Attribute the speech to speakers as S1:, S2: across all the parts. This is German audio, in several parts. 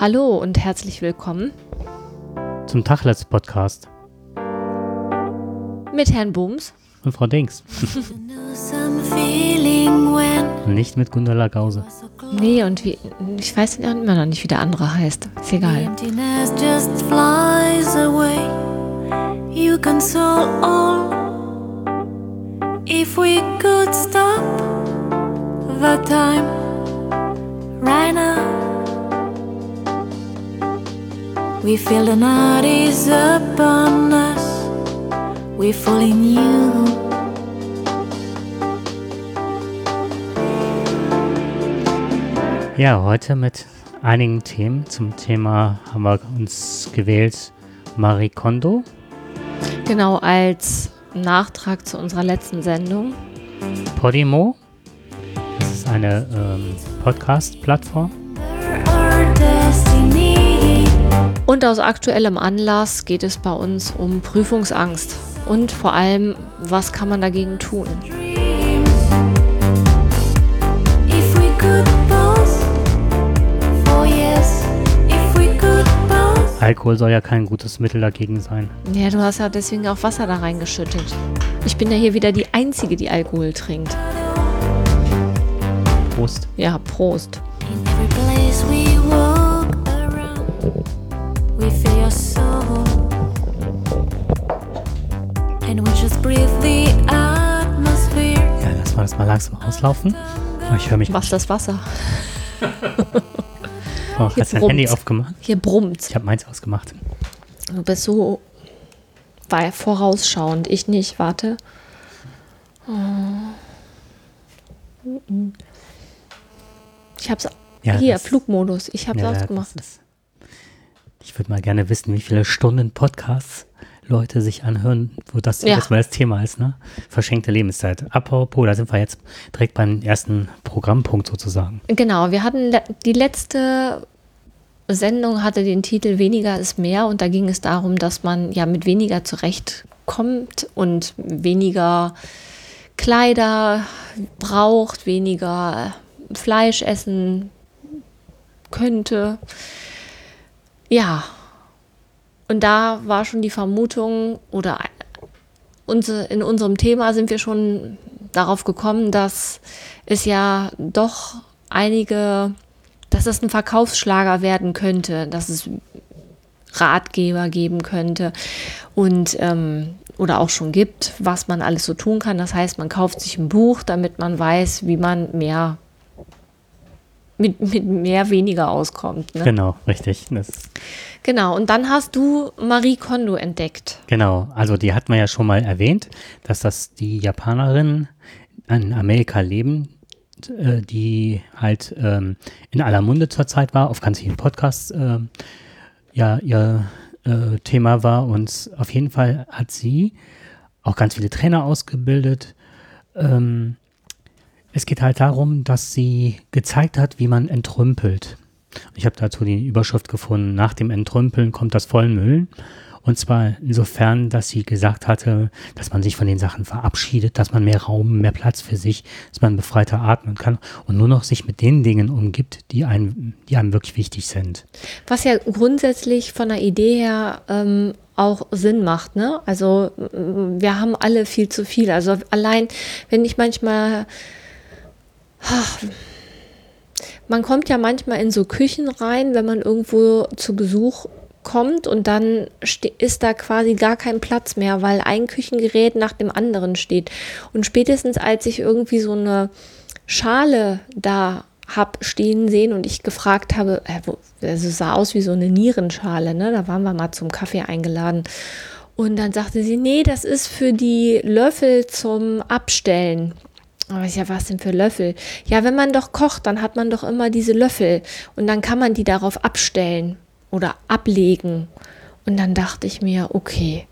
S1: Hallo und herzlich willkommen
S2: zum Tachlets Podcast
S1: mit Herrn Booms
S2: und Frau Dings. nicht mit Gundala Gause.
S1: Nee, und wie, ich weiß immer noch nicht, wie der andere heißt. Ist egal. You console all if we could stop the time right now. We feel the night is upon us. We fall in you.
S2: Ja, heute mit einigen Themen. Zum Thema haben wir uns gewählt Marie Kondo.
S1: Genau, als Nachtrag zu unserer letzten Sendung.
S2: Podimo. Das ist eine ähm, Podcast-Plattform.
S1: Und aus aktuellem Anlass geht es bei uns um Prüfungsangst und vor allem, was kann man dagegen tun?
S2: Alkohol soll ja kein gutes Mittel dagegen sein.
S1: Ja, du hast ja deswegen auch Wasser da reingeschüttet. Ich bin ja hier wieder die Einzige, die Alkohol trinkt.
S2: Prost.
S1: Ja, Prost.
S2: Ja, lass mal das mal langsam auslaufen. Ich höre mich.
S1: Was das Wasser?
S2: oh, hast du dein Handy aufgemacht?
S1: Hier brummt.
S2: Ich habe meins ausgemacht.
S1: Du bist so vorausschauend. Ich nicht. Warte. Oh. Ich hab's. Ja, hier, Flugmodus. Ich hab's ja, ausgemacht. Ist,
S2: ich würde mal gerne wissen, wie viele Stunden Podcasts Leute sich anhören, wo das ja. mal das Thema ist, ne? Verschenkte Lebenszeit. Apropos, da sind wir jetzt direkt beim ersten Programmpunkt sozusagen.
S1: Genau, wir hatten die letzte Sendung hatte den Titel Weniger ist mehr und da ging es darum, dass man ja mit weniger zurechtkommt und weniger Kleider braucht, weniger Fleisch essen könnte. Ja, und da war schon die Vermutung oder in unserem Thema sind wir schon darauf gekommen, dass es ja doch einige, dass es ein Verkaufsschlager werden könnte, dass es Ratgeber geben könnte und ähm, oder auch schon gibt, was man alles so tun kann. Das heißt, man kauft sich ein Buch, damit man weiß, wie man mehr mit, mit mehr weniger auskommt.
S2: Ne? Genau, richtig.
S1: Das genau, und dann hast du Marie Kondo entdeckt.
S2: Genau, also die hat man ja schon mal erwähnt, dass das die Japanerinnen in Amerika leben, äh, die halt ähm, in aller Munde zurzeit war, auf ganz vielen Podcasts äh, ja ihr äh, Thema war und auf jeden Fall hat sie auch ganz viele Trainer ausgebildet. Ähm, es geht halt darum, dass sie gezeigt hat, wie man entrümpelt. Ich habe dazu die Überschrift gefunden, nach dem Entrümpeln kommt das Vollmüllen. Und zwar insofern, dass sie gesagt hatte, dass man sich von den Sachen verabschiedet, dass man mehr Raum, mehr Platz für sich, dass man befreiter atmen kann und nur noch sich mit den Dingen umgibt, die einem, die einem wirklich wichtig sind.
S1: Was ja grundsätzlich von der Idee her ähm, auch Sinn macht. Ne? Also wir haben alle viel zu viel. Also allein, wenn ich manchmal ach, man kommt ja manchmal in so Küchen rein, wenn man irgendwo zu Besuch kommt und dann ist da quasi gar kein Platz mehr, weil ein Küchengerät nach dem anderen steht. Und spätestens als ich irgendwie so eine Schale da hab stehen sehen und ich gefragt habe, äh, also sah aus wie so eine Nierenschale, ne? Da waren wir mal zum Kaffee eingeladen. Und dann sagte sie, nee, das ist für die Löffel zum Abstellen. Aber ja, was denn für Löffel? Ja, wenn man doch kocht, dann hat man doch immer diese Löffel und dann kann man die darauf abstellen oder ablegen. Und dann dachte ich mir, okay,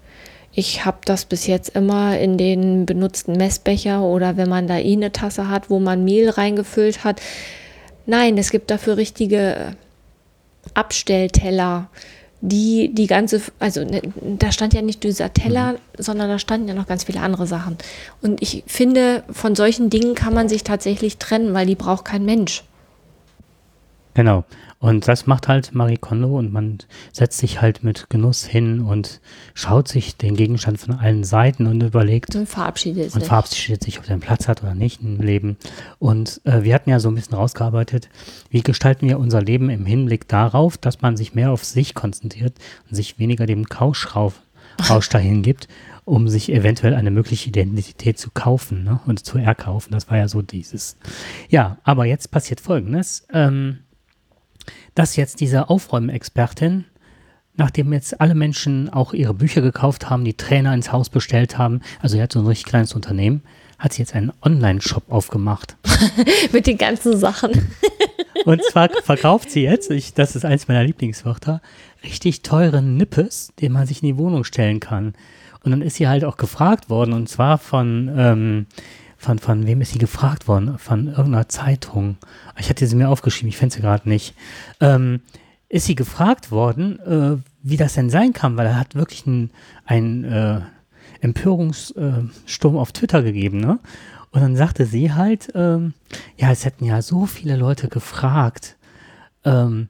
S1: ich habe das bis jetzt immer in den benutzten Messbecher oder wenn man da eh eine Tasse hat, wo man Mehl reingefüllt hat. Nein, es gibt dafür richtige Abstellteller die die ganze, also ne, da stand ja nicht dieser Teller, mhm. sondern da standen ja noch ganz viele andere Sachen. Und ich finde, von solchen Dingen kann man sich tatsächlich trennen, weil die braucht kein Mensch.
S2: Genau. Und das macht halt Marie Kondo und man setzt sich halt mit Genuss hin und schaut sich den Gegenstand von allen Seiten und überlegt.
S1: Und verabschiedet
S2: und
S1: sich.
S2: verabschiedet sich, ob er einen Platz hat oder nicht im Leben. Und äh, wir hatten ja so ein bisschen rausgearbeitet, wie gestalten wir unser Leben im Hinblick darauf, dass man sich mehr auf sich konzentriert und sich weniger dem Kauschrausch dahin gibt, um sich eventuell eine mögliche Identität zu kaufen ne? und zu erkaufen. Das war ja so dieses. Ja, aber jetzt passiert Folgendes. Ähm, dass jetzt diese Aufräumexpertin, nachdem jetzt alle Menschen auch ihre Bücher gekauft haben, die Trainer ins Haus bestellt haben, also sie hat so ein richtig kleines Unternehmen, hat sie jetzt einen Online-Shop aufgemacht.
S1: Mit den ganzen Sachen.
S2: Und zwar verkauft sie jetzt, ich, das ist eins meiner Lieblingswörter, richtig teuren Nippes, den man sich in die Wohnung stellen kann. Und dann ist sie halt auch gefragt worden, und zwar von, ähm, von, von wem ist sie gefragt worden? Von irgendeiner Zeitung. Ich hatte sie mir aufgeschrieben, ich finde sie gerade nicht. Ähm, ist sie gefragt worden, äh, wie das denn sein kann, weil er hat wirklich einen, äh, Empörungssturm auf Twitter gegeben, ne? Und dann sagte sie halt, ähm, ja, es hätten ja so viele Leute gefragt, ähm,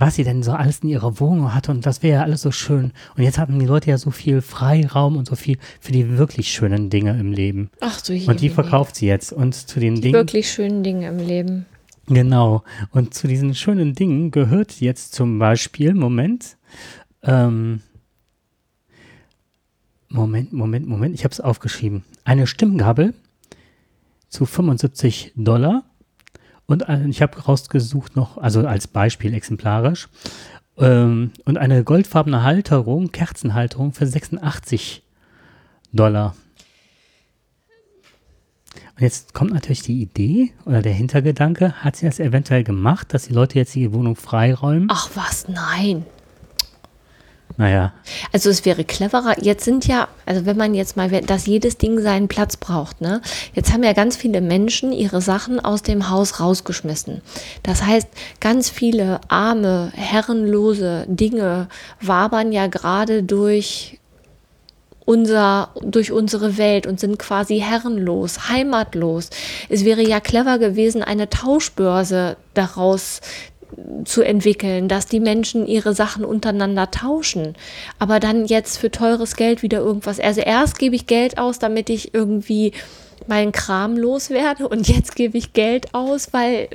S2: was sie denn so alles in ihrer Wohnung hatte und das wäre ja alles so schön. Und jetzt hatten die Leute ja so viel Freiraum und so viel für die wirklich schönen Dinge im Leben.
S1: Ach so,
S2: Und die verkauft sie jetzt. Und zu den
S1: die
S2: Dingen.
S1: wirklich schönen Dinge im Leben.
S2: Genau. Und zu diesen schönen Dingen gehört jetzt zum Beispiel, Moment, ähm, Moment, Moment, Moment, ich habe es aufgeschrieben. Eine Stimmgabel zu 75 Dollar. Und ich habe rausgesucht noch, also als Beispiel exemplarisch, ähm, und eine goldfarbene Halterung, Kerzenhalterung für 86 Dollar. Und jetzt kommt natürlich die Idee oder der Hintergedanke, hat sie das eventuell gemacht, dass die Leute jetzt die Wohnung freiräumen?
S1: Ach was, nein.
S2: Naja,
S1: Also es wäre cleverer. Jetzt sind ja, also wenn man jetzt mal, dass jedes Ding seinen Platz braucht, ne? Jetzt haben ja ganz viele Menschen ihre Sachen aus dem Haus rausgeschmissen. Das heißt, ganz viele arme, herrenlose Dinge wabern ja gerade durch unser, durch unsere Welt und sind quasi herrenlos, heimatlos. Es wäre ja clever gewesen, eine Tauschbörse daraus zu entwickeln, dass die Menschen ihre Sachen untereinander tauschen, aber dann jetzt für teures Geld wieder irgendwas. Also erst gebe ich Geld aus, damit ich irgendwie meinen Kram loswerde und jetzt gebe ich Geld aus, weil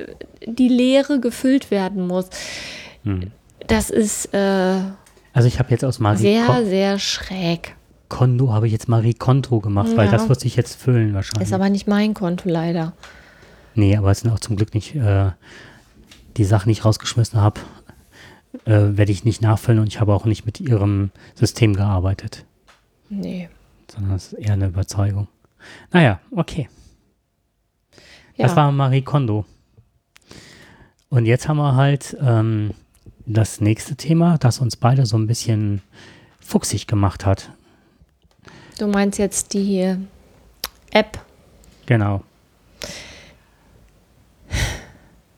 S1: die Leere gefüllt werden muss. Das ist äh,
S2: also ich habe jetzt aus Marie
S1: sehr,
S2: Kon
S1: sehr schräg.
S2: Kondo, habe ich jetzt Marie Konto gemacht, weil
S1: Ja.
S2: das wird sich jetzt füllen wahrscheinlich.
S1: Ist aber nicht mein Konto leider.
S2: nee, aber es sind auch zum Glück nicht äh, die Sachen, die ich rausgeschmissen habe, äh, werde ich nicht nachfüllen und ich habe auch nicht mit ihrem System gearbeitet,
S1: Nee.
S2: sondern es ist eher eine Überzeugung. Naja, okay.
S1: Ja.
S2: Das war Marie Kondo. Und jetzt haben wir halt ähm, das nächste Thema, das uns beide so ein bisschen fuchsig gemacht hat.
S1: du meinst jetzt die App.
S2: Genau.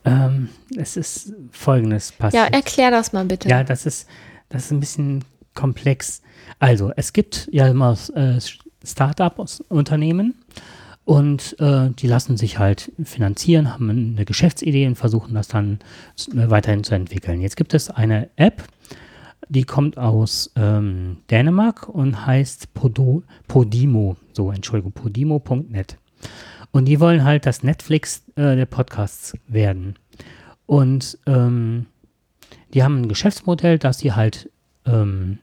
S2: Ähm, es ist Folgendes
S1: Ja,
S2: passiert.
S1: erklär das mal bitte.
S2: Ja, das ist, das ist ein bisschen komplex. Also, es gibt ja immer äh, Start-up-Unternehmen und äh, die lassen sich halt finanzieren, haben eine Geschäftsidee und versuchen das dann äh, weiterhin zu entwickeln. Jetzt gibt es eine App, die kommt aus ähm, Dänemark und heißt Podo, Podimo, so Entschuldigung, podimo.net. Und die wollen halt das Netflix äh, der Podcasts werden. Und ähm, die haben ein Geschäftsmodell, dass sie halt ähm,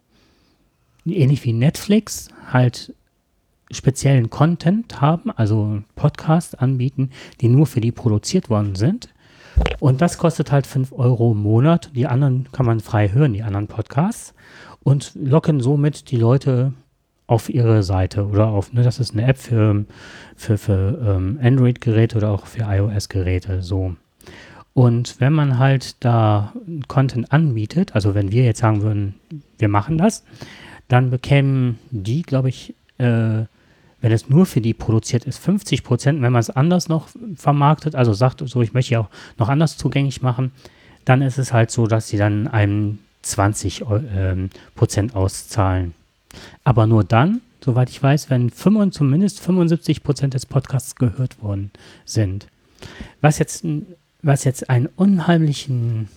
S2: ähnlich wie Netflix halt speziellen Content haben, also Podcasts anbieten, die nur für die produziert worden sind. Und das kostet halt 5 Euro im Monat. Die anderen kann man frei hören, die anderen Podcasts. Und locken somit die Leute auf ihre Seite oder auf, ne, das ist eine App für, für, für ähm, Android-Geräte oder auch für iOS-Geräte, so. Und wenn man halt da Content anbietet, also wenn wir jetzt sagen würden, wir machen das, dann bekämen die, glaube ich, äh, wenn es nur für die produziert ist, 50 Prozent. Wenn man es anders noch vermarktet, also sagt, so ich möchte ja auch noch anders zugänglich machen, dann ist es halt so, dass sie dann einem 20 Eu- ähm, Prozent auszahlen. Aber nur dann, soweit ich weiß, wenn 75, zumindest 75 Prozent des Podcasts gehört worden sind. Was jetzt, was jetzt einen unheimlichen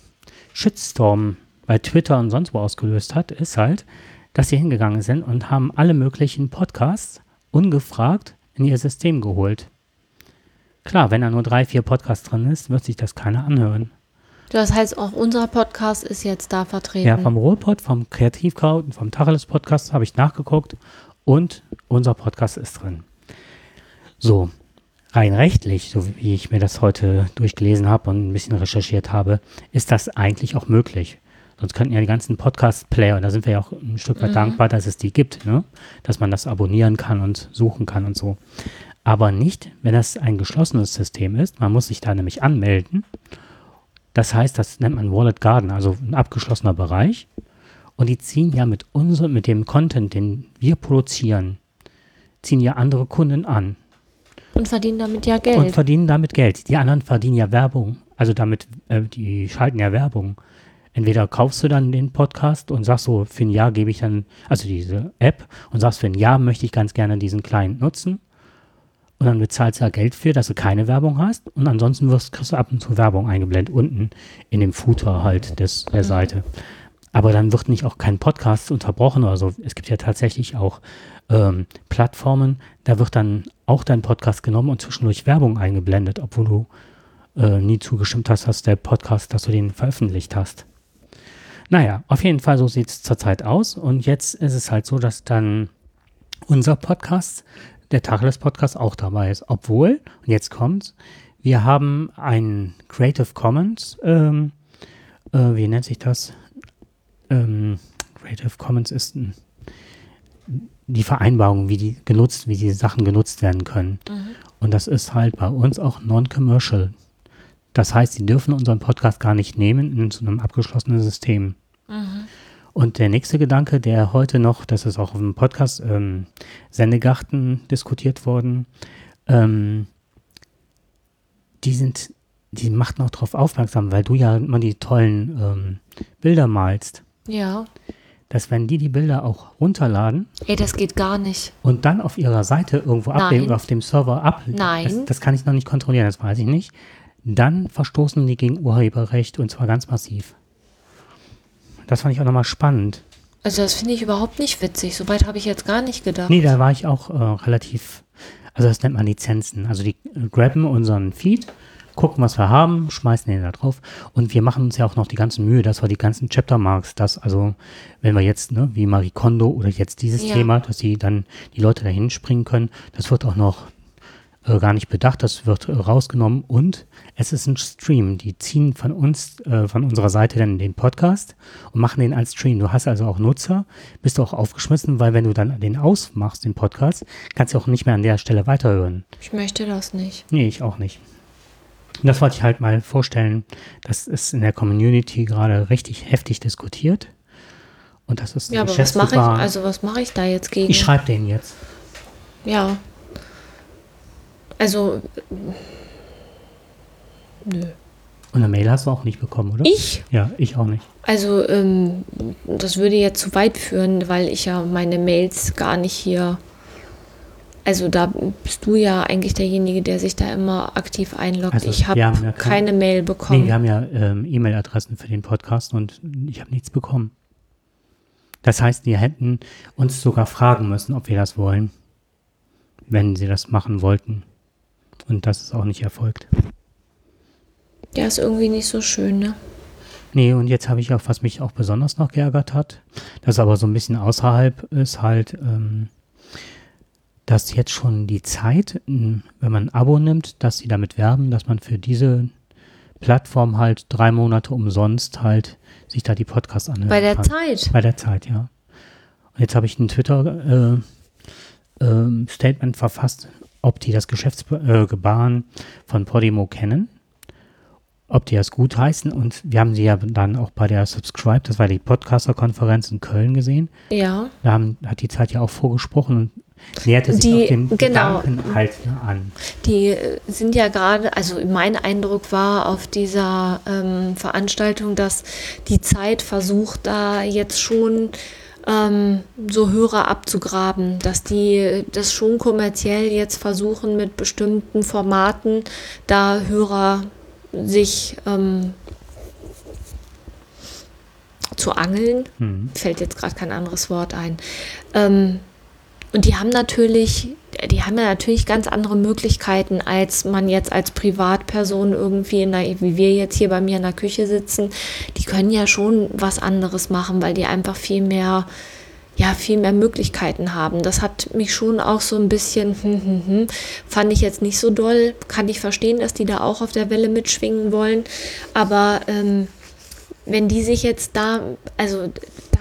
S2: Shitstorm bei Twitter und sonst wo ausgelöst hat, ist halt, dass sie hingegangen sind und haben alle möglichen Podcasts ungefragt in ihr System geholt. Klar, wenn da nur drei, vier Podcasts drin ist, wird sich das keiner anhören.
S1: Das heißt, auch unser Podcast ist jetzt da vertreten.
S2: Ja, vom Ruhrpod, vom Kreativkraut und vom Tacheles Podcast habe ich nachgeguckt und unser Podcast ist drin. So, rein rechtlich, so wie ich mir das heute durchgelesen habe und ein bisschen recherchiert habe, ist das eigentlich auch möglich. Sonst könnten ja die ganzen Podcast-Player, da sind wir ja auch ein Stück weit mhm. dankbar, dass es die gibt, ne? dass man das abonnieren kann und suchen kann und so. Aber nicht, wenn das ein geschlossenes System ist. Man muss sich da nämlich anmelden. Das heißt, das nennt man Wallet Garden, also ein abgeschlossener Bereich. Und die ziehen ja mit unserem, mit dem Content, den wir produzieren, ziehen ja andere Kunden an.
S1: Und verdienen damit ja Geld.
S2: Und verdienen damit Geld. Die anderen verdienen ja Werbung. Also damit, äh, die schalten ja Werbung entweder kaufst du dann den Podcast und sagst so, für ein Jahr gebe ich dann, also diese App, und sagst, für ein Jahr möchte ich ganz gerne diesen Client nutzen. Und dann bezahlst du da Geld für, dass du keine Werbung hast. Und ansonsten wirst, kriegst du ab und zu Werbung eingeblendet, unten in dem Footer halt des, der mhm. Seite. Aber dann wird nicht auch kein Podcast unterbrochen oder so. Es gibt ja tatsächlich auch ähm, Plattformen, da wird dann auch dein Podcast genommen und zwischendurch Werbung eingeblendet, obwohl du äh, nie zugestimmt hast, dass der Podcast, dass du den veröffentlicht hast. Naja, auf jeden Fall so sieht es zurzeit aus. Und jetzt ist es halt so, dass dann unser Podcast, der Tacheles Podcast, auch dabei ist. Obwohl, und jetzt kommt's, wir haben ein Creative Commons, ähm, äh, wie nennt sich das? Ähm, Creative Commons ist ein, die Vereinbarung, wie die genutzt, wie die Sachen genutzt werden können. Mhm. Und das ist halt bei uns auch non-commercial. Das heißt, sie dürfen unseren Podcast gar nicht nehmen in so einem abgeschlossenen System. Mhm. Und der nächste Gedanke, der heute noch, das ist auch auf dem Podcast ähm, Sendegarten diskutiert worden, ähm, die sind, die macht noch darauf aufmerksam, weil du ja immer die tollen ähm, Bilder malst.
S1: Ja.
S2: Dass wenn die die Bilder auch runterladen.
S1: Ey, das geht gar nicht.
S2: Und dann auf ihrer Seite irgendwo ablegen oder auf dem Server ab.
S1: Nein.
S2: Das, das kann ich noch nicht kontrollieren, das weiß ich nicht dann verstoßen die gegen Urheberrecht und zwar ganz massiv. Das fand ich auch nochmal spannend.
S1: Also das finde ich überhaupt nicht witzig. Soweit habe ich jetzt gar nicht gedacht.
S2: Nee, da war ich auch äh, relativ, also das nennt man Lizenzen. Also die grabben unseren Feed, gucken, was wir haben, schmeißen den da drauf und wir machen uns ja auch noch die ganze Mühe, dass wir die ganzen Chaptermarks, das also, wenn wir jetzt, ne, wie Marie Kondo oder jetzt dieses ja. Thema, dass sie dann die Leute dahin springen können, das wird auch noch äh, gar nicht bedacht, das wird äh, rausgenommen und es ist ein Stream. Die ziehen von uns, äh, von unserer Seite dann den Podcast und machen den als Stream. Du hast also auch Nutzer, bist du auch aufgeschmissen, weil wenn du dann den ausmachst, den Podcast, kannst du auch nicht mehr an der Stelle weiterhören.
S1: Ich möchte das nicht.
S2: Nee, ich auch nicht. Und das wollte ich halt mal vorstellen. Das ist in der Community gerade richtig heftig diskutiert. Und das ist
S1: ja, aber was mache ich, also was mache ich da jetzt gegen?
S2: Ich schreibe den jetzt.
S1: Ja, also,
S2: nö. Und eine Mail hast du auch nicht bekommen, oder?
S1: Ich?
S2: Ja, ich auch nicht.
S1: Also, ähm, das würde jetzt zu weit führen, weil ich ja meine Mails gar nicht hier. Also, da bist du ja eigentlich derjenige, der sich da immer aktiv einloggt. Also, ich habe ja keine, keine Mail bekommen.
S2: Nee, wir haben ja ähm, E-Mail-Adressen für den Podcast und ich habe nichts bekommen. Das heißt, wir hätten uns sogar fragen müssen, ob wir das wollen, wenn sie das machen wollten. Und das ist auch nicht erfolgt.
S1: Ja, ist irgendwie nicht so schön, ne?
S2: Nee, und jetzt habe ich auch, was mich auch besonders noch geärgert hat, das aber so ein bisschen außerhalb ist, halt, ähm, dass jetzt schon die Zeit, wenn man ein Abo nimmt, dass sie damit werben, dass man für diese Plattform halt drei Monate umsonst halt sich da die Podcasts anhört.
S1: Bei der kann. Zeit?
S2: Bei der Zeit, ja. Und jetzt habe ich ein Twitter-Statement äh, äh, verfasst, ob die das Geschäftsgebaren von Podimo kennen, ob die das gut heißen. Und wir haben sie ja dann auch bei der Subscribe, das war die Podcaster-Konferenz in Köln gesehen.
S1: Ja.
S2: Da haben, hat die Zeit ja auch vorgesprochen und näherte sich
S1: die,
S2: auf den
S1: genau,
S2: Gedanken halt an.
S1: Die sind ja gerade, also mein Eindruck war auf dieser ähm, Veranstaltung, dass die Zeit versucht, da jetzt schon ähm, so Hörer abzugraben, dass die das schon kommerziell jetzt versuchen, mit bestimmten Formaten da Hörer sich ähm, zu angeln.
S2: Mhm.
S1: Fällt jetzt gerade kein anderes Wort ein. Ähm, und die haben natürlich, die haben ja natürlich ganz andere Möglichkeiten, als man jetzt als Privatperson irgendwie, in der, wie wir jetzt hier bei mir in der Küche sitzen. Die können ja schon was anderes machen, weil die einfach viel mehr, ja, viel mehr Möglichkeiten haben. Das hat mich schon auch so ein bisschen, hm, hm, hm, fand ich jetzt nicht so doll. Kann ich verstehen, dass die da auch auf der Welle mitschwingen wollen. Aber ähm, wenn die sich jetzt da, also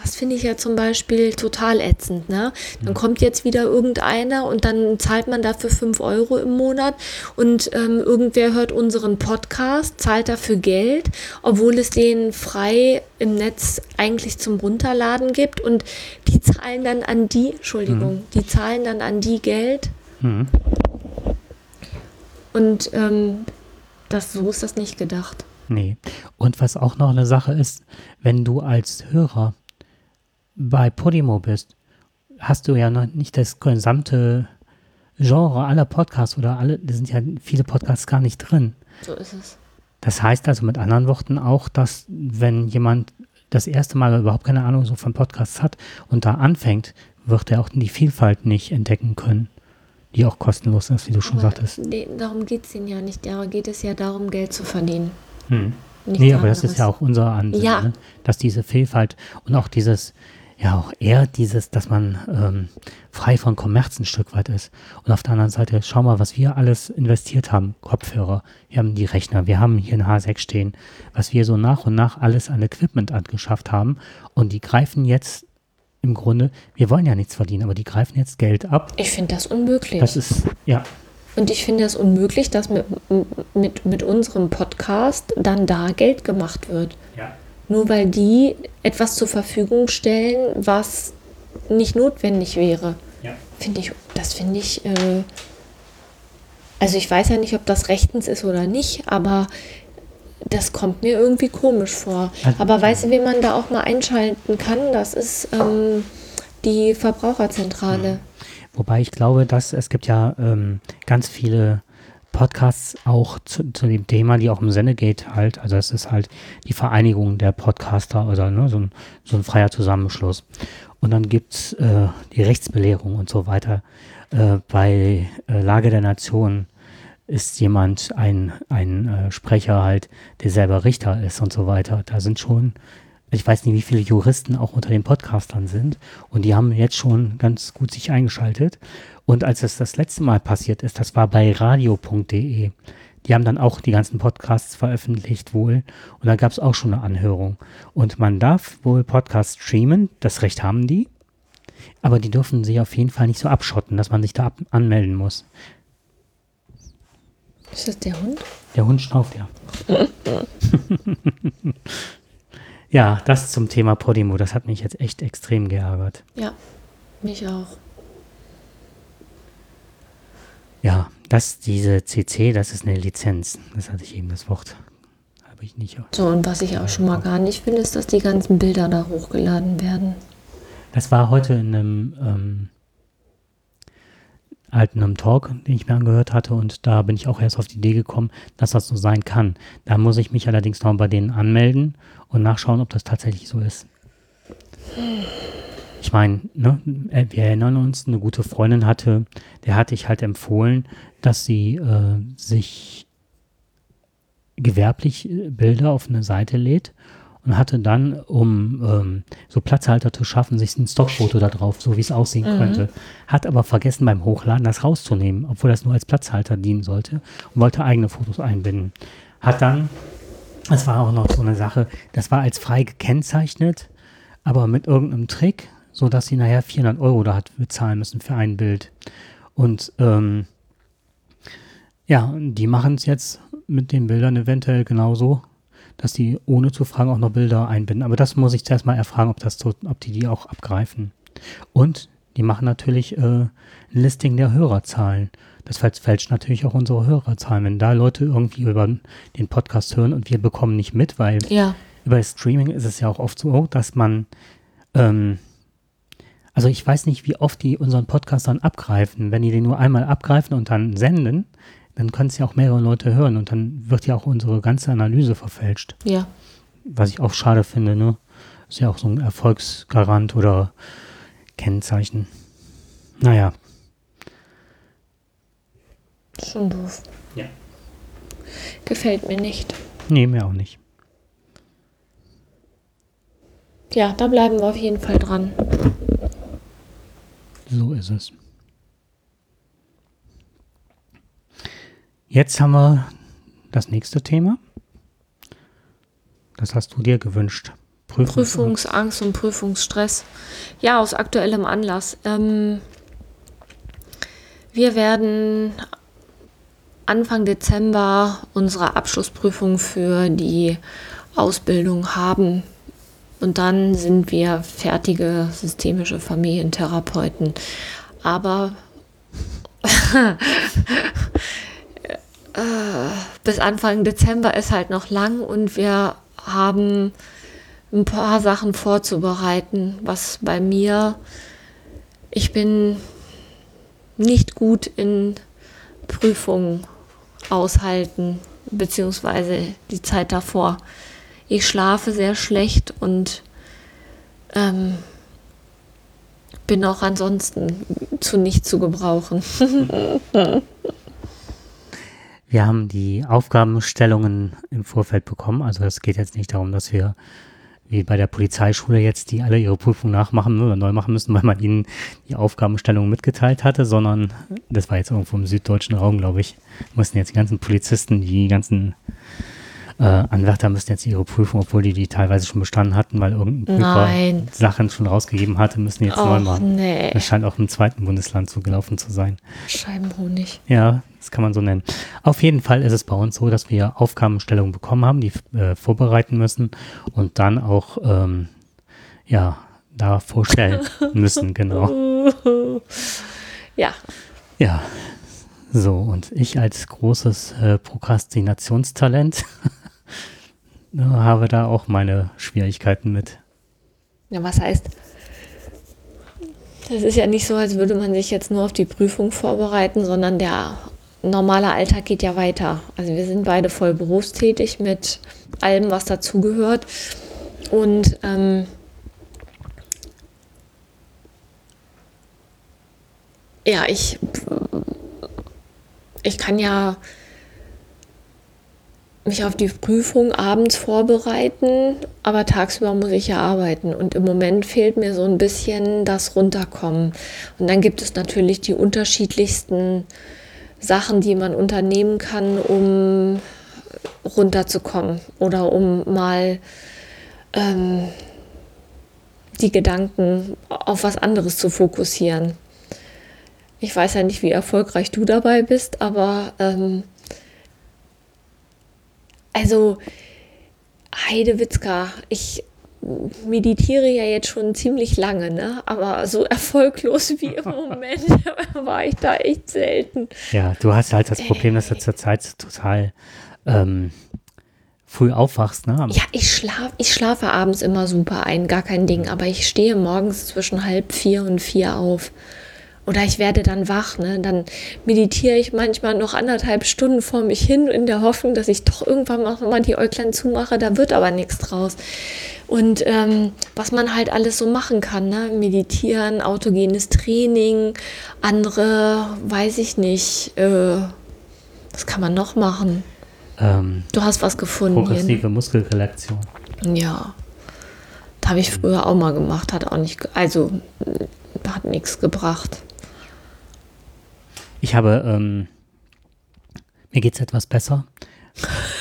S1: das finde ich ja zum Beispiel total ätzend, ne? Dann kommt jetzt wieder irgendeiner und dann zahlt man dafür 5 Euro im Monat und ähm, irgendwer hört unseren Podcast, zahlt dafür Geld, obwohl es den frei im Netz eigentlich zum Runterladen gibt und die zahlen dann an die, Entschuldigung, die zahlen dann an die Geld
S2: Mhm.
S1: und ähm, das, so ist das nicht gedacht.
S2: Nee. Und was auch noch eine Sache ist, wenn du als Hörer bei Podimo bist, hast du ja noch nicht das gesamte Genre aller Podcasts oder alle, da sind ja viele Podcasts gar nicht drin.
S1: So ist es.
S2: Das heißt also mit anderen Worten auch, dass wenn jemand das erste Mal überhaupt keine Ahnung so von Podcasts hat und da anfängt, wird er auch die Vielfalt nicht entdecken können, die auch kostenlos ist, wie du schon
S1: Aber
S2: sagtest.
S1: nee, darum geht es ihnen ja nicht. Da geht es ja darum, Geld zu verdienen.
S2: Hm.
S1: Nichts
S2: Nee, aber das
S1: anderes.
S2: ist ja auch unser Ansinnen,
S1: Ja.
S2: ne? dass diese Vielfalt und auch dieses, ja auch eher dieses, dass man ähm, frei von Kommerz ein Stück weit ist. Und auf der anderen Seite, schau mal, was wir alles investiert haben. Kopfhörer, wir haben die Rechner, wir haben hier ein H6 stehen, was wir so nach und nach alles an Equipment angeschafft haben. Und die greifen jetzt im Grunde, wir wollen ja nichts verdienen, aber die greifen jetzt Geld ab.
S1: Ich finde das unmöglich.
S2: Das ist, ja,
S1: Und ich finde es unmöglich, dass mit, mit, mit unserem Podcast dann da Geld gemacht wird.
S2: ja.
S1: Nur weil die etwas zur Verfügung stellen, was nicht notwendig wäre.
S2: ja.
S1: Finde ich, das finde ich, äh, also ich weiß ja nicht, ob das rechtens ist oder nicht, aber das kommt mir irgendwie komisch vor.
S2: Also-
S1: Aber weißt du, wen man da auch mal einschalten kann? Das ist ähm, die Verbraucherzentrale.
S2: Wobei ich glaube, dass es gibt ja ähm, ganz viele Podcasts auch zu, zu dem Thema, die auch im Sendegate halt, also es ist halt die Vereinigung der Podcaster oder ne, so, ein, so ein freier Zusammenschluss. Und dann gibt's äh, die Rechtsbelehrung und so weiter. Äh, bei äh, Lage der Nation ist jemand, ein, ein äh, Sprecher halt, der selber Richter ist und so weiter. Da sind schon, ich weiß nicht, wie viele Juristen auch unter den Podcastern sind. Und die haben jetzt schon ganz gut sich eingeschaltet. Und als es das letzte Mal passiert ist, das war bei radio.de. Die haben dann auch die ganzen Podcasts veröffentlicht wohl. Und da gab es auch schon eine Anhörung. Und man darf wohl Podcasts streamen, das Recht haben die. Aber die dürfen sich auf jeden Fall nicht so abschotten, dass man sich da anmelden muss.
S1: Ist das der Hund?
S2: Der Hund schnauft ja. ja, das zum Thema Podimo, das hat mich jetzt echt extrem geärgert.
S1: Ja, mich auch.
S2: Ja, das, diese CC, das ist eine Lizenz. Das hatte ich eben das Wort. Habe ich nicht.
S1: So, und was ich auch schon mal gar nicht finde, ist, dass die ganzen Bilder da hochgeladen werden.
S2: Das war heute in einem, ähm, einem Talk, den ich mir angehört hatte und da bin ich auch erst auf die Idee gekommen, dass das so sein kann. Da muss ich mich allerdings noch bei denen anmelden und nachschauen, ob das tatsächlich so ist. Ich meine, ne, äh, wir erinnern uns, eine gute Freundin hatte, der hatte ich halt empfohlen, dass sie äh, sich gewerblich äh, Bilder auf eine Seite lädt und hatte dann, um ähm, so Platzhalter zu schaffen, sich ein Stockfoto da drauf, so wie es aussehen könnte. Hat aber vergessen beim Hochladen das rauszunehmen, obwohl das nur als Platzhalter dienen sollte und wollte eigene Fotos einbinden. Hat dann, das war auch noch so eine Sache, das war als frei gekennzeichnet, aber mit irgendeinem Trick, so dass sie nachher 400 Euro da hat bezahlen müssen für ein Bild. Und ähm, ja, die machen es jetzt mit den Bildern eventuell genauso, dass die ohne zu fragen auch noch Bilder einbinden. Aber das muss ich zuerst mal erfragen, ob, das ob die die auch abgreifen. Und die machen natürlich äh, ein Listing der Hörerzahlen. Das fälscht fälscht natürlich auch unsere Hörerzahlen. Wenn da Leute irgendwie über den Podcast hören und wir bekommen nicht mit, weil
S1: Ja,
S2: über Streaming ist es ja auch oft so, dass man, ähm, also ich weiß nicht, wie oft die unseren Podcast dann abgreifen. Wenn die den nur einmal abgreifen und dann senden, dann können es ja auch mehrere Leute hören und dann wird ja auch unsere ganze Analyse verfälscht.
S1: ja.
S2: Was ich auch schade finde, ne? Ist ja auch so ein Erfolgsgarant oder Kennzeichen. Naja.
S1: Schon doof.
S2: Ja.
S1: Gefällt mir nicht.
S2: Nee, mir auch nicht.
S1: Ja, da bleiben wir auf jeden Fall dran.
S2: So ist es. Jetzt haben wir das nächste Thema. Das hast du dir gewünscht.
S1: Prüfungs Prüfungsangst und Prüfungsstress. Ja, aus aktuellem Anlass. Ähm, wir werden Anfang Dezember unsere Abschlussprüfung für die Ausbildung haben. Und dann sind wir fertige systemische Familientherapeuten. Aber Äh, bis Anfang Dezember ist halt noch lang und wir haben ein paar Sachen vorzubereiten, was bei mir, ich bin nicht gut in Prüfungen aushalten, beziehungsweise die Zeit davor. Ich schlafe sehr schlecht und ähm, bin auch ansonsten zu nicht zu gebrauchen.
S2: Wir haben die Aufgabenstellungen im Vorfeld bekommen. Also es geht jetzt nicht darum, dass wir wie bei der Polizeischule jetzt, die alle ihre Prüfung nachmachen oder neu machen müssen, weil man ihnen die Aufgabenstellung mitgeteilt hatte, sondern das war jetzt irgendwo im süddeutschen Raum, glaube ich, mussten jetzt die ganzen Polizisten, die ganzen äh, Anwärter müssen jetzt ihre Prüfung, obwohl die die teilweise schon bestanden hatten, weil irgendein Prüfer
S1: Nein.
S2: Sachen schon rausgegeben hatte, müssen jetzt
S1: Och,
S2: neu machen.
S1: nee.
S2: Das scheint auch im zweiten Bundesland so gelaufen zu sein.
S1: Scheibenhonig.
S2: Ja, das kann man so nennen. Auf jeden Fall ist es bei uns so, dass wir Aufgabenstellungen bekommen haben, die äh, vorbereiten müssen und dann auch ähm, ja da vorstellen müssen, genau.
S1: Ja,
S2: Ja, so und ich als großes äh, Prokrastinationstalent habe da auch meine Schwierigkeiten mit.
S1: Ja, was heißt? Das ist ja nicht so, als würde man sich jetzt nur auf die Prüfung vorbereiten, sondern der normale Alltag geht ja weiter. Also wir sind beide voll berufstätig mit allem, was dazugehört. Und ähm, ja, ich, ich kann ja mich auf die Prüfung abends vorbereiten, aber tagsüber muss ich ja arbeiten. Und im Moment fehlt mir so ein bisschen das Runterkommen. Und dann gibt es natürlich die unterschiedlichsten Sachen, die man unternehmen kann, um runterzukommen oder um mal ähm, die Gedanken auf was anderes zu fokussieren. Ich weiß ja nicht, wie erfolgreich du dabei bist, aber ähm, also Heidewitzka, ich meditiere ja jetzt schon ziemlich lange, ne? aber so erfolglos wie im Moment war ich da echt selten.
S2: Ja, du hast halt das Problem, dass du zurzeit total ähm, früh aufwachst, ne?
S1: Ja, ich schlafe ich schlafe abends immer super ein, gar kein Ding, aber ich stehe morgens zwischen halb vier und vier auf. Oder ich werde dann wach, ne? Dann meditiere ich manchmal noch anderthalb Stunden vor mich hin, in der Hoffnung, dass ich doch irgendwann mal die Äuglein zumache. Da wird aber nichts draus. Und ähm, was man halt alles so machen kann, ne? Meditieren, autogenes Training, andere, weiß ich nicht, äh, was kann man noch machen?
S2: ähm,
S1: Du hast was gefunden
S2: progressive Muskelrelaktion.
S1: Ja. Das habe ich früher auch mal gemacht, hat auch nicht, also hat nichts gebracht.
S2: Ich habe, ähm, mir geht es etwas besser.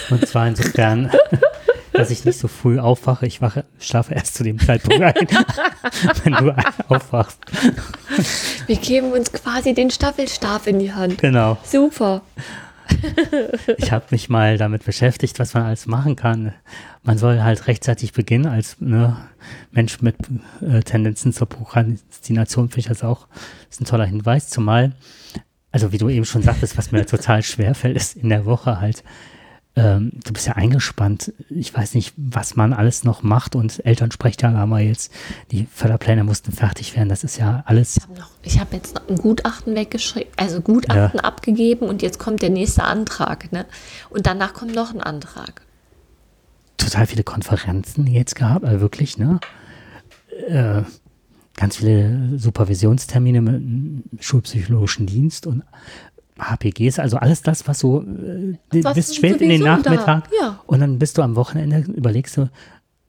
S2: Und zwar insofern, dass ich nicht so früh aufwache. Ich wache, schlafe erst zu dem Zeitpunkt ein, wenn du aufwachst.
S1: Wir geben uns quasi den Staffelstab in die Hand.
S2: Genau.
S1: Super.
S2: Ich habe mich mal damit beschäftigt, was man alles machen kann. Man soll halt rechtzeitig beginnen als ne, Mensch mit äh, Tendenzen zur Prokrastination. Finde ich das auch ist ein toller Hinweis. Zumal, also wie du eben schon sagtest, was mir total schwer fällt, ist in der Woche halt, ähm, du bist ja eingespannt. Ich weiß nicht, was man alles noch macht und Elternsprechtage haben wir jetzt, die Förderpläne mussten fertig werden. Das ist ja alles
S1: Ich habe habe jetzt noch ein Gutachten weggeschrieben, also Gutachten abgegeben und jetzt kommt der nächste Antrag. Ne? Und danach kommt noch ein Antrag.
S2: total viele Konferenzen jetzt gehabt, also wirklich, ne? Äh, ganz viele Supervisionstermine mit dem Schulpsychologischen Dienst und HPGs, also alles das, was so äh,
S1: Was
S2: bis spät in den Nachmittag
S1: ja.
S2: und dann bist du am Wochenende, überlegst du,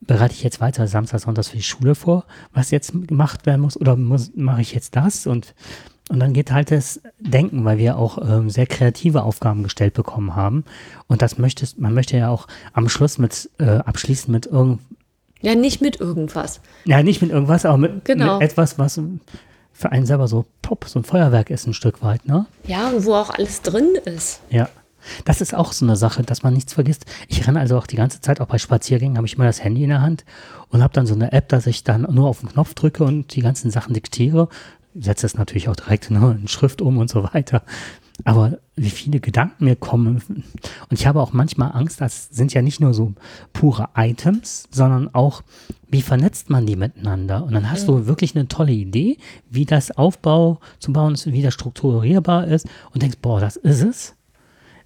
S2: bereite ich jetzt weiter Samstag, Sonntag für die Schule vor, was jetzt gemacht werden muss oder muss, mache ich jetzt das und und dann geht halt das Denken, weil wir auch ähm, sehr kreative Aufgaben gestellt bekommen haben. Und das möchtest, man möchte ja auch am Schluss mit äh, abschließen mit irgend,
S1: Ja, nicht mit irgendwas.
S2: ja nicht mit irgendwas, aber mit,
S1: Genau.
S2: mit etwas, was für einen selber so pop, so ein Feuerwerk ist ein Stück weit, ne?
S1: Ja, und wo auch alles drin ist.
S2: Ja. Das ist auch so eine Sache, dass man nichts vergisst. Ich renne also auch die ganze Zeit, auch bei Spaziergängen, habe ich immer das Handy in der Hand und habe dann so eine App, dass ich dann nur auf den Knopf drücke und die ganzen Sachen diktiere. Setze es natürlich auch direkt ne, in Schrift um und so weiter. Aber wie viele Gedanken mir kommen. Und ich habe auch manchmal Angst, das sind ja nicht nur so pure Items, sondern auch, wie vernetzt man die miteinander? Und dann hast du wirklich eine tolle Idee, wie das Aufbau zu bauen ist, wie das strukturierbar ist und denkst, boah, das ist es.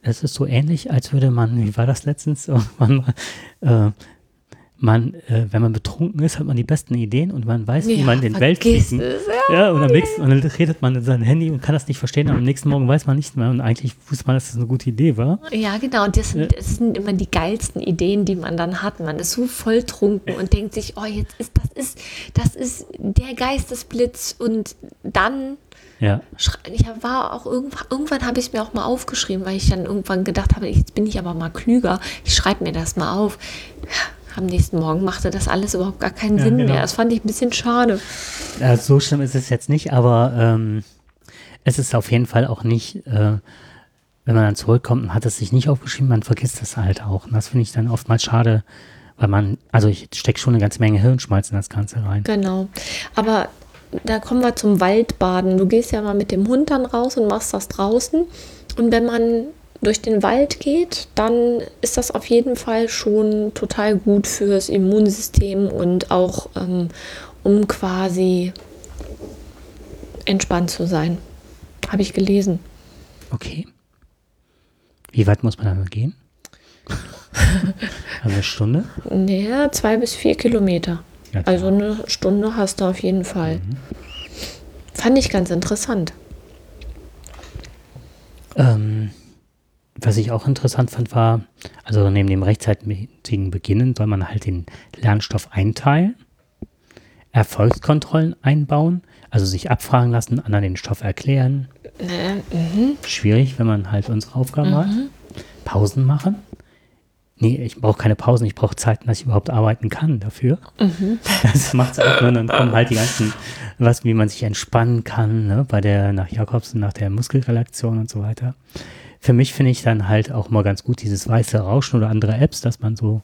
S2: Es ist so ähnlich, als würde man, wie war das letztens, irgendwann mal, äh, man, äh, wenn man betrunken ist, hat man die besten Ideen und man weiß, wie
S1: Ja,
S2: man den
S1: vergiss
S2: Weltkrieg.
S1: es,
S2: Ja, und dann, wächst, und dann redet man in sein Handy und kann das nicht verstehen. Und am nächsten Morgen weiß man nicht mehr. Und eigentlich wusste man, dass das eine gute Idee war.
S1: Ja, genau. Und das, sind- das sind immer die geilsten Ideen, die man dann hat. Man ist so volltrunken und denkt sich, oh, jetzt ist das ist, das ist der Geistesblitz. Und dann
S2: Ja.
S1: ich war auch irgendwann, irgendwann habe ich es mir auch mal aufgeschrieben, weil ich dann irgendwann gedacht habe, jetzt bin ich aber mal klüger. Ich schreibe mir das mal auf. Am nächsten Morgen machte das alles überhaupt gar keinen
S2: Ja,
S1: Sinn
S2: genau.
S1: mehr. Das fand ich ein bisschen schade.
S2: Ja, so schlimm ist es jetzt nicht, aber ähm, es ist auf jeden Fall auch nicht, äh, wenn man dann zurückkommt und hat es sich nicht aufgeschrieben, man vergisst das halt auch. Und das finde ich dann oftmals schade, weil man, also ich stecke schon eine ganze Menge Hirnschmalz in das Ganze rein.
S1: Genau. Aber da kommen wir zum Waldbaden. Du gehst ja mal mit dem Hund dann raus und machst das draußen. Und wenn man durch den Wald geht, dann ist das auf jeden Fall schon total gut fürs Immunsystem und auch ähm, um quasi entspannt zu sein. Habe ich gelesen.
S2: Okay. Wie weit muss man dann gehen? also eine Stunde?
S1: Naja, zwei bis vier Kilometer.
S2: Ja.
S1: Also eine Stunde hast du auf jeden Fall. Fand ich ganz interessant.
S2: Ähm, was ich auch interessant fand, war, also neben dem rechtzeitigen Beginnen soll man halt den Lernstoff einteilen, Erfolgskontrollen einbauen, also sich abfragen lassen, anderen den Stoff erklären.
S1: Äh, mhm.
S2: Schwierig, wenn man halt unsere Aufgaben hat. Pausen machen. Nee, ich brauche keine Pausen, ich brauche Zeiten, dass ich überhaupt arbeiten kann dafür. Das macht es auch, ne? dann kommen halt die ganzen, was, wie man sich entspannen kann, ne? bei der, nach Jakobsen, nach der Muskelrelaktion und so weiter. Für mich finde ich dann halt auch mal ganz gut dieses weiße Rauschen oder andere Apps, dass man so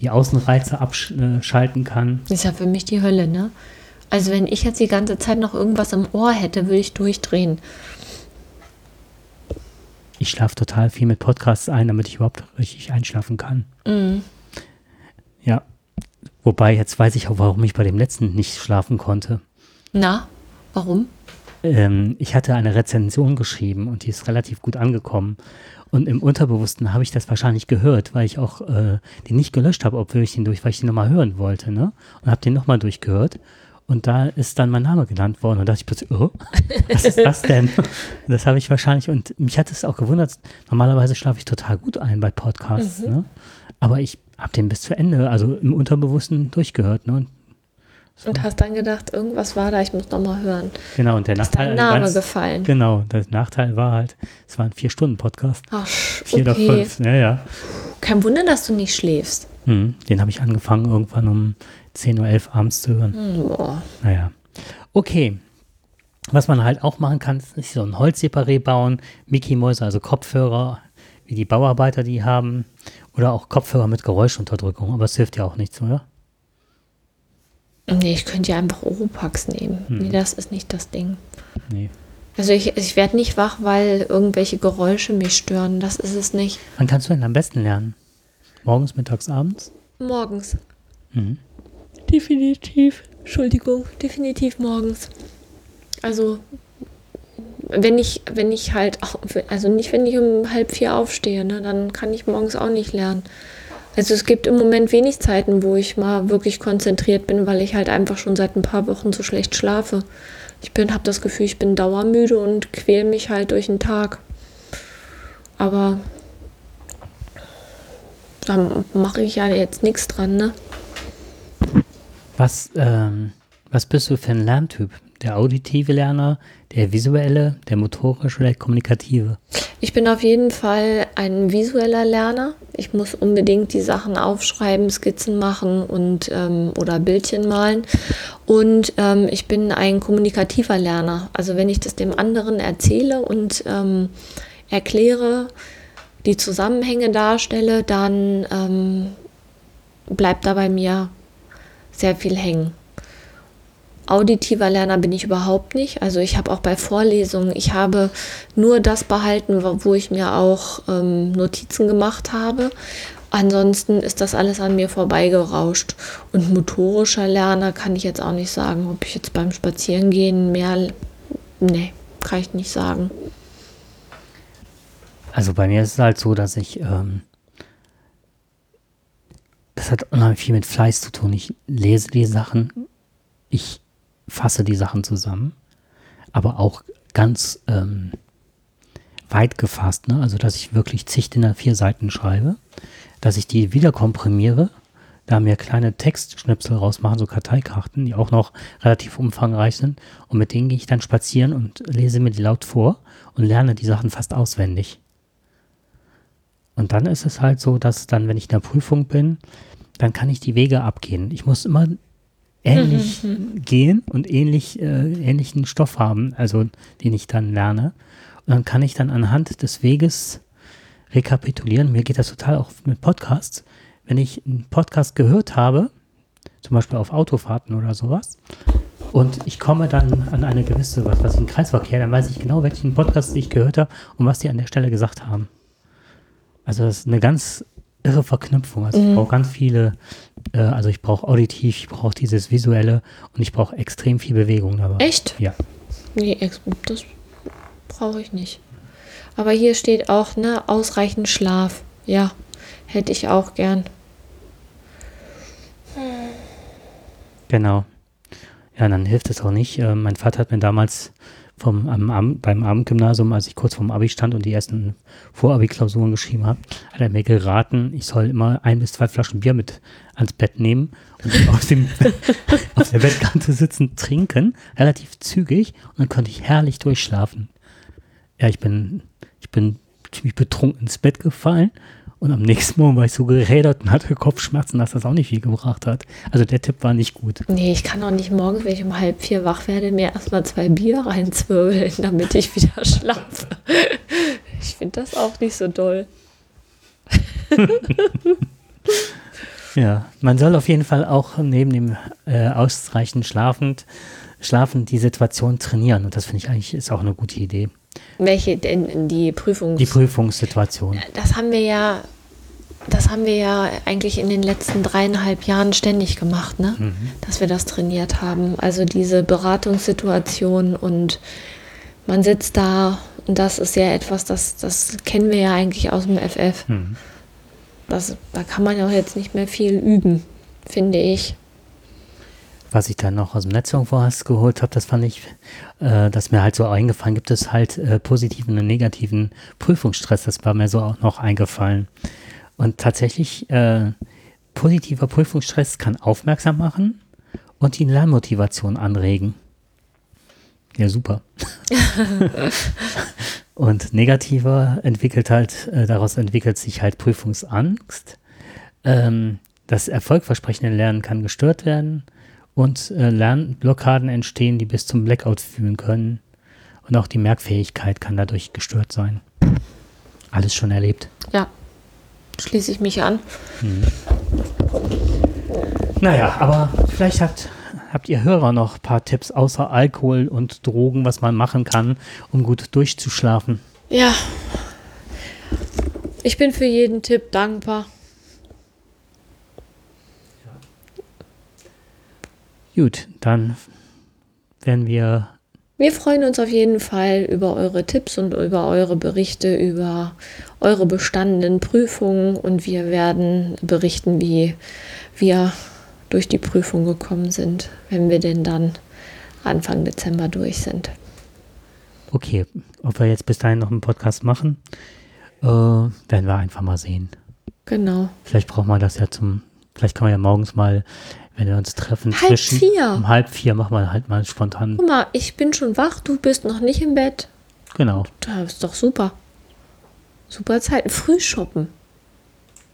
S2: die Außenreize abschalten kann.
S1: Ist ja für mich die Hölle, ne? Also wenn ich jetzt die ganze Zeit noch irgendwas im Ohr hätte, würde ich durchdrehen.
S2: Ich schlafe total viel mit Podcasts ein, damit ich überhaupt richtig einschlafen kann. Ja. Wobei, jetzt weiß ich auch, warum ich bei dem letzten nicht schlafen konnte.
S1: Na, warum?
S2: Ähm, ich hatte eine Rezension geschrieben und die ist relativ gut angekommen. Und im Unterbewussten habe ich das wahrscheinlich gehört, weil ich auch äh, den nicht gelöscht habe, obwohl ich den durch, weil ich den nochmal hören wollte, ne? Und habe den nochmal durchgehört. Und da ist dann mein Name genannt worden und da dachte ich plötzlich, oh, was ist das denn? Das habe ich wahrscheinlich, und mich hat es auch gewundert, normalerweise schlafe ich total gut ein bei Podcasts, ne? Aber ich habe den bis zu Ende, also im Unterbewussten durchgehört, ne? Und
S1: Und hast dann gedacht, irgendwas war da, ich muss noch mal hören.
S2: Genau, und der
S1: Ist
S2: Nachteil.
S1: dein Name
S2: ganz-
S1: gefallen?
S2: Genau, der Nachteil war halt, es war ein Vier-Stunden-Podcast.
S1: Ach,
S2: Vier oder
S1: okay.
S2: fünf, ja, ja.
S1: Kein Wunder, dass du nicht schläfst.
S2: Hm, den habe ich angefangen, irgendwann um 10 Uhr 11 abends zu hören.
S1: Hm, Boah.
S2: Naja. Okay. Was man halt auch machen kann, ist so ein Holzseparé bauen, Mickey-Mäuse, also Kopfhörer, wie die Bauarbeiter die haben, oder auch Kopfhörer mit Geräuschunterdrückung, aber es hilft ja auch nichts, oder?
S1: Nee, ich könnte ja einfach Oropax nehmen.
S2: Hm.
S1: Nee, das ist nicht das Ding.
S2: Nee.
S1: Also ich, ich werde nicht wach, weil irgendwelche Geräusche mich stören. Das ist es nicht.
S2: Wann kannst du denn am besten lernen? Morgens, mittags, abends?
S1: Morgens.
S2: Mhm.
S1: Definitiv. Entschuldigung, definitiv morgens. Also, wenn ich, wenn ich halt, auch- also nicht, wenn ich um halb vier aufstehe, ne, dann kann ich morgens auch nicht lernen. Also es gibt im Moment wenig Zeiten, wo ich mal wirklich konzentriert bin, weil ich halt einfach schon seit ein paar Wochen so schlecht schlafe. Ich bin, habe das Gefühl, ich bin dauermüde und quäle mich halt durch den Tag. Aber da mache ich ja jetzt nichts dran, ne?
S2: Was, ähm, was bist du für ein Lerntyp? Der auditive Lerner, der visuelle, der motorische oder der kommunikative?
S1: Ich bin auf jeden Fall ein visueller Lerner. Ich muss unbedingt die Sachen aufschreiben, Skizzen machen und ähm, oder Bildchen malen. Und ähm, ich bin ein kommunikativer Lerner. Also wenn ich das dem anderen erzähle und ähm, erkläre, die Zusammenhänge darstelle, dann ähm, bleibt da bei mir sehr viel hängen. Auditiver Lerner bin ich überhaupt nicht. Also ich habe auch bei Vorlesungen, ich habe nur das behalten, wo ich mir auch ähm, Notizen gemacht habe. Ansonsten ist das alles an mir vorbeigerauscht. Und motorischer Lerner kann ich jetzt auch nicht sagen, ob ich jetzt beim Spazierengehen mehr. Nee, kann ich nicht sagen.
S2: Also bei mir ist es halt so, dass ich, ähm, das hat unheimlich viel mit Fleiß zu tun. Ich lese die Sachen, ich fasse die Sachen zusammen, aber auch ganz ähm, weit gefasst, ne? also dass ich wirklich zig DIN vier Seiten schreibe, dass ich die wieder komprimiere, da mir kleine Textschnipsel rausmachen, so Karteikarten, die auch noch relativ umfangreich sind und mit denen gehe ich dann spazieren und lese mir die laut vor und lerne die Sachen fast auswendig. Und dann ist es halt so, dass dann, wenn ich in der Prüfung bin, dann kann ich die Wege abgehen. Ich muss immer ähnlich gehen und ähnlich, äh, ähnlichen Stoff haben, also den ich dann lerne. Und dann kann ich dann anhand des Weges rekapitulieren. Mir geht das total auch mit Podcasts. Wenn ich einen Podcast gehört habe, zum Beispiel auf Autofahrten oder sowas, und ich komme dann an eine gewisse, was weiß ich, einen Kreisverkehr, dann weiß ich genau, welchen Podcast ich gehört habe und was die an der Stelle gesagt haben. Also das ist eine ganz irre Verknüpfung. Also mhm. ich brauche ganz viele, äh, also ich brauche auditiv, ich brauche dieses visuelle und ich brauche extrem viel Bewegung dabei.
S1: Echt?
S2: Ja.
S1: Nee, das brauche ich nicht. Aber hier steht auch, ne, ausreichend Schlaf. Ja, hätte ich auch gern.
S2: Genau. Ja, dann hilft es auch nicht. Äh, mein Vater hat mir damals vom, am, beim Abendgymnasium, als ich kurz vorm Abi stand und die ersten Vorabi-Klausuren geschrieben habe, hat er mir geraten, ich soll immer ein bis zwei Flaschen Bier mit ans Bett nehmen und auf, dem, auf der Bettkante sitzen, trinken, relativ zügig und dann konnte ich herrlich durchschlafen. Ja, ich bin, ich bin ziemlich betrunken ins Bett gefallen und am nächsten Morgen war ich so gerädert und hatte Kopfschmerzen, dass das auch nicht viel gebracht hat. Also der Tipp war nicht gut.
S1: Nee, ich kann auch nicht morgens, wenn ich um halb vier wach werde, mir erstmal zwei Bier reinzwirbeln, damit ich wieder schlafe. Ich finde das auch nicht so doll.
S2: ja, man soll auf jeden Fall auch neben dem äh, ausreichend schlafend, schlafen die Situation trainieren. Und das finde ich eigentlich ist auch eine gute Idee.
S1: Welche denn die Prüfungs
S2: Die Prüfungssituation.
S1: Das haben wir ja, das haben wir ja eigentlich in den letzten dreieinhalb Jahren ständig gemacht, ne? Mhm. Dass wir das trainiert haben. Also diese Beratungssituation und man sitzt da und das ist ja etwas, das, das kennen wir ja eigentlich aus dem FF. Mhm. Das, da kann man ja auch jetzt nicht mehr viel üben, finde ich
S2: was ich dann noch aus dem Netz irgendwo geholt habe, das fand ich, äh, das mir halt so eingefallen, gibt es halt äh, positiven und negativen Prüfungsstress, das war mir so auch noch eingefallen. Und tatsächlich, äh, positiver Prüfungsstress kann aufmerksam machen und die Lernmotivation anregen. Ja, super. und negativer entwickelt halt, äh, daraus entwickelt sich halt Prüfungsangst. Ähm, das erfolgversprechende Lernen kann gestört werden und äh, Lernblockaden entstehen, die bis zum Blackout führen können. Und auch die Merkfähigkeit kann dadurch gestört sein. Alles schon erlebt.
S1: Ja, schließe ich mich an.
S2: Hm. Naja, aber vielleicht habt, habt ihr Hörer noch ein paar Tipps außer Alkohol und Drogen, was man machen kann, um gut durchzuschlafen.
S1: Ja, ich bin für jeden Tipp dankbar.
S2: Gut, dann werden wir
S1: Wir freuen uns auf jeden Fall über eure Tipps und über eure Berichte, über eure bestandenen Prüfungen und wir werden berichten, wie wir durch die Prüfung gekommen sind, wenn wir denn dann Anfang Dezember durch sind.
S2: Okay, ob wir jetzt bis dahin noch einen Podcast machen, äh, werden wir einfach mal sehen.
S1: Genau.
S2: Vielleicht brauchen wir das ja zum, vielleicht kann man ja morgens mal, wenn wir uns treffen,
S1: halb
S2: zwischen
S1: vier.
S2: um halb vier machen wir halt mal spontan.
S1: Guck mal, ich bin schon wach, du bist noch nicht im Bett.
S2: Genau,
S1: Das ist doch super. Super Zeit. Frühshoppen.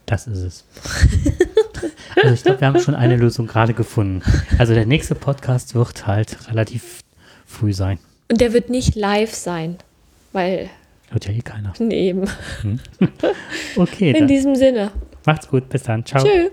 S2: das ist es. also ich glaube, wir haben schon eine Lösung gerade gefunden. Also der nächste Podcast wird halt relativ früh sein.
S1: Und der wird nicht live sein, weil
S2: Hört ja eh keiner.
S1: neben.
S2: Okay,
S1: In
S2: dann
S1: diesem Sinne.
S2: macht's gut, bis dann. Ciao.
S1: Tschüss.